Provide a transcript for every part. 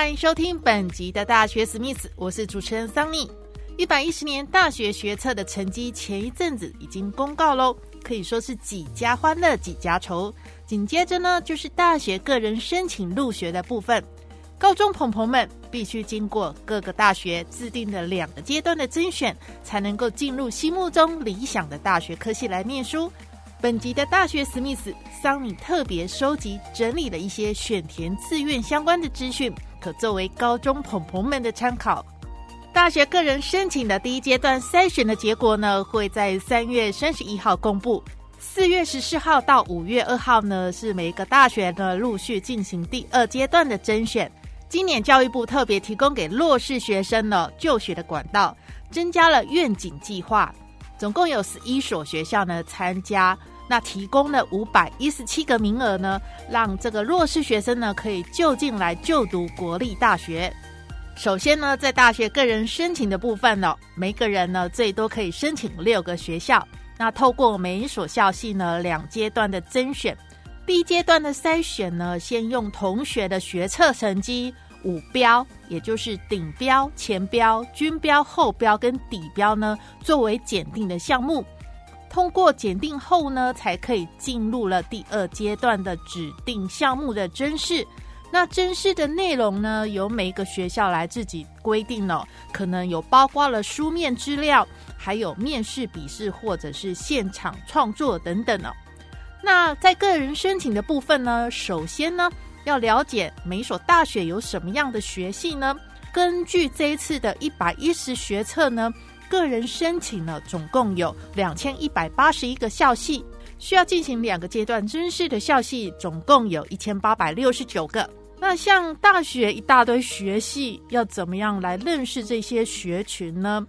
欢迎收听本集的大学史密斯，我是主持人桑尼。一百一十年大学学测的成绩前一阵子已经公告喽，可以说是几家欢乐几家愁。紧接着呢，就是大学个人申请入学的部分。高中朋朋们必须经过各个大学制定的两个阶段的甄选，才能够进入心目中理想的大学科系来念书。本集的大学史密斯桑尼特别收集整理了一些选填志愿相关的资讯。可作为高中朋朋们的参考。大学个人申请的第一阶段筛选的结果呢，会在三月三十一号公布。四月十四号到五月二号呢，是每个大学呢陆续进行第二阶段的甄选。今年教育部特别提供给弱势学生呢就学的管道，增加了愿景计划，总共有十一所学校呢参加。那提供了五百一十七个名额呢，让这个弱势学生呢可以就近来就读国立大学。首先呢，在大学个人申请的部分呢，每个人呢最多可以申请六个学校。那透过每一所校系呢两阶段的甄选，第一阶段的筛选呢，先用同学的学测成绩五标，也就是顶标、前标、均标、后标跟底标呢，作为检定的项目。通过检定后呢，才可以进入了第二阶段的指定项目的甄试。那甄试的内容呢，由每一个学校来自己规定了，可能有包括了书面资料，还有面试、笔试或者是现场创作等等哦。那在个人申请的部分呢，首先呢，要了解每所大学有什么样的学系呢？根据这一次的一百一十学测呢。个人申请呢，总共有两千一百八十一个校系，需要进行两个阶段甄试的校系，总共有一千八百六十九个。那像大学一大堆学系，要怎么样来认识这些学群呢？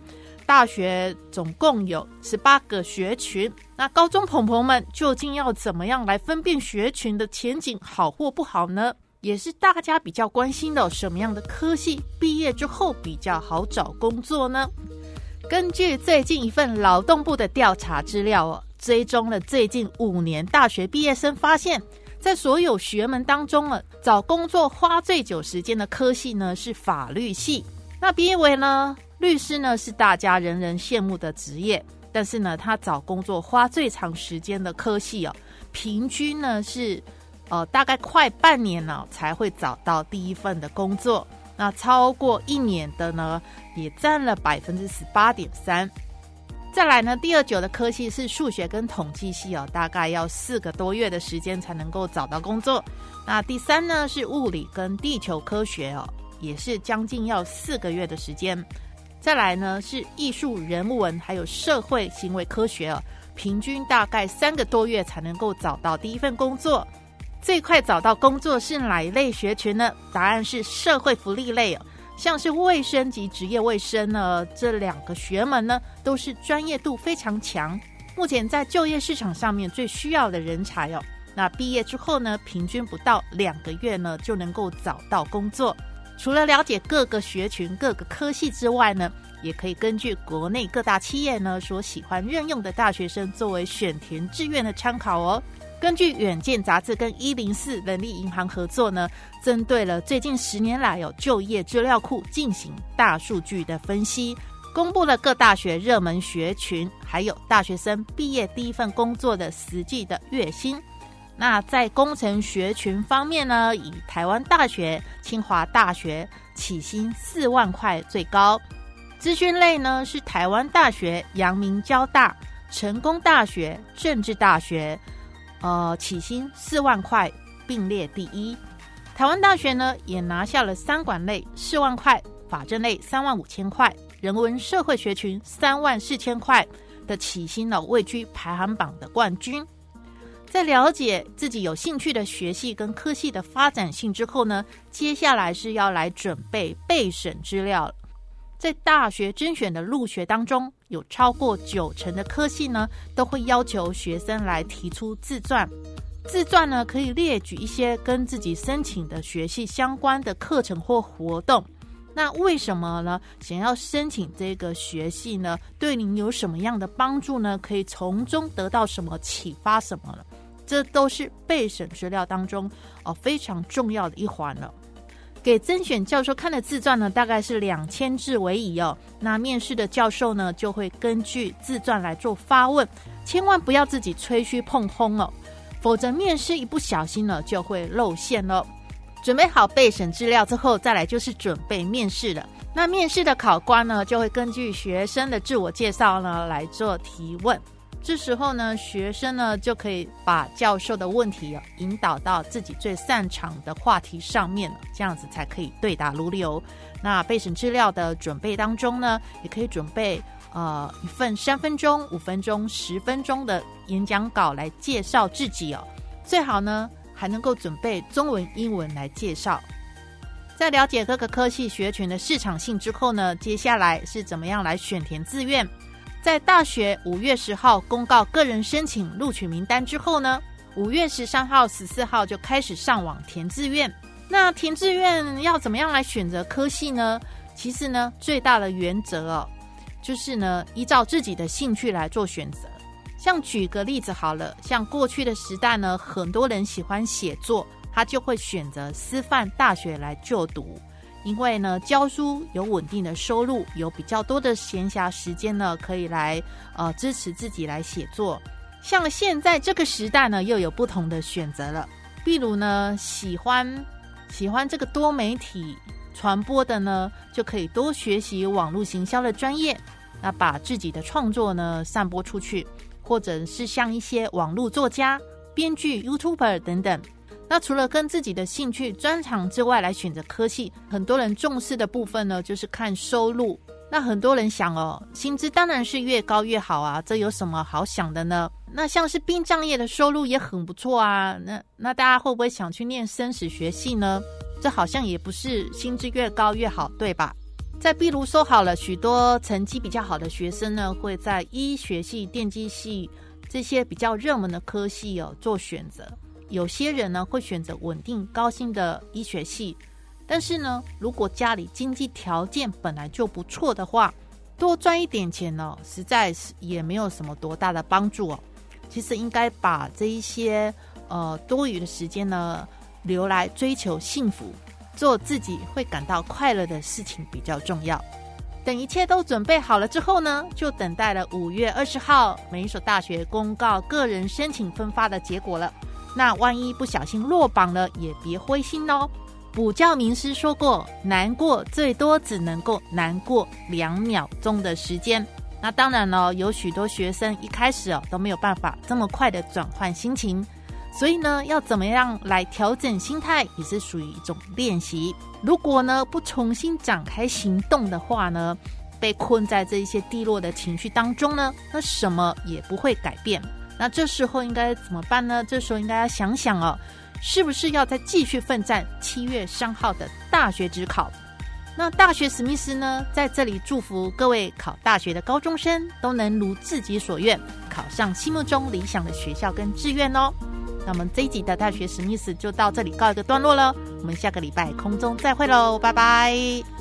大学总共有十八个学群，那高中朋朋们究竟要怎么样来分辨学群的前景好或不好呢？也是大家比较关心的，什么样的科系毕业之后比较好找工作呢？根据最近一份劳动部的调查资料哦，追踪了最近五年大学毕业生，发现，在所有学门当中啊，找工作花最久时间的科系呢是法律系。那毕业为呢，律师呢是大家人人羡慕的职业，但是呢，他找工作花最长时间的科系哦，平均呢是，呃，大概快半年呢才会找到第一份的工作。那超过一年的呢，也占了百分之十八点三。再来呢，第二久的科系是数学跟统计系哦，大概要四个多月的时间才能够找到工作。那第三呢是物理跟地球科学哦，也是将近要四个月的时间。再来呢是艺术、人文还有社会行为科学哦，平均大概三个多月才能够找到第一份工作。最快找到工作是哪一类学群呢？答案是社会福利类哦，像是卫生及职业卫生呢，这两个学门呢都是专业度非常强。目前在就业市场上面最需要的人才哦，那毕业之后呢，平均不到两个月呢就能够找到工作。除了了解各个学群、各个科系之外呢，也可以根据国内各大企业呢所喜欢任用的大学生作为选填志愿的参考哦。根据《远见》杂志跟一零四人力银行合作呢，针对了最近十年来有就业资料库进行大数据的分析，公布了各大学热门学群，还有大学生毕业第一份工作的实际的月薪。那在工程学群方面呢，以台湾大学、清华大学起薪四万块最高；资讯类呢是台湾大学、阳明交大、成功大学、政治大学。呃，起薪四万块并列第一。台湾大学呢也拿下了三管类四万块，法政类三万五千块，人文社会学群三万四千块，的起薪呢，位居排行榜的冠军。在了解自己有兴趣的学系跟科系的发展性之后呢，接下来是要来准备备审资料。在大学甄选的入学当中，有超过九成的科系呢，都会要求学生来提出自传。自传呢，可以列举一些跟自己申请的学系相关的课程或活动。那为什么呢？想要申请这个学系呢？对您有什么样的帮助呢？可以从中得到什么启发？什么呢？这都是备审资料当中哦非常重要的一环了。给甄选教授看的自传呢，大概是两千字为宜哦。那面试的教授呢，就会根据自传来做发问，千万不要自己吹嘘碰轰哦，否则面试一不小心呢，就会露馅哦。准备好备审资料之后，再来就是准备面试了。那面试的考官呢，就会根据学生的自我介绍呢来做提问。这时候呢，学生呢就可以把教授的问题引导到自己最擅长的话题上面，这样子才可以对答如流。那备审资料的准备当中呢，也可以准备呃一份三分钟、五分钟、十分钟的演讲稿来介绍自己哦。最好呢还能够准备中文、英文来介绍。在了解各个科系学群的市场性之后呢，接下来是怎么样来选填志愿？在大学五月十号公告个人申请录取名单之后呢，五月十三号、十四号就开始上网填志愿。那填志愿要怎么样来选择科系呢？其实呢，最大的原则哦，就是呢，依照自己的兴趣来做选择。像举个例子好了，像过去的时代呢，很多人喜欢写作，他就会选择师范大学来就读。因为呢，教书有稳定的收入，有比较多的闲暇时间呢，可以来呃支持自己来写作。像现在这个时代呢，又有不同的选择了。例如呢，喜欢喜欢这个多媒体传播的呢，就可以多学习网络行销的专业，那把自己的创作呢散播出去，或者是像一些网络作家、编剧、YouTuber 等等。那除了跟自己的兴趣专长之外来选择科系，很多人重视的部分呢，就是看收入。那很多人想哦，薪资当然是越高越好啊，这有什么好想的呢？那像是殡葬业的收入也很不错啊，那那大家会不会想去念生死学系呢？这好像也不是薪资越高越好，对吧？再比如说好了，许多成绩比较好的学生呢，会在医学系、电机系这些比较热门的科系哦做选择。有些人呢会选择稳定高薪的医学系，但是呢，如果家里经济条件本来就不错的话，多赚一点钱呢，实在是也没有什么多大的帮助哦。其实应该把这一些呃多余的时间呢，留来追求幸福，做自己会感到快乐的事情比较重要。等一切都准备好了之后呢，就等待了五月二十号每一所大学公告个人申请分发的结果了。那万一不小心落榜了，也别灰心哦。补教名师说过，难过最多只能够难过两秒钟的时间。那当然了，有许多学生一开始哦都没有办法这么快的转换心情，所以呢，要怎么样来调整心态，也是属于一种练习。如果呢不重新展开行动的话呢，被困在这一些低落的情绪当中呢，那什么也不会改变。那这时候应该怎么办呢？这时候应该要想想哦，是不是要再继续奋战七月三号的大学指考？那大学史密斯呢，在这里祝福各位考大学的高中生都能如自己所愿，考上心目中理想的学校跟志愿哦。那么这一集的大学史密斯就到这里告一个段落了，我们下个礼拜空中再会喽，拜拜。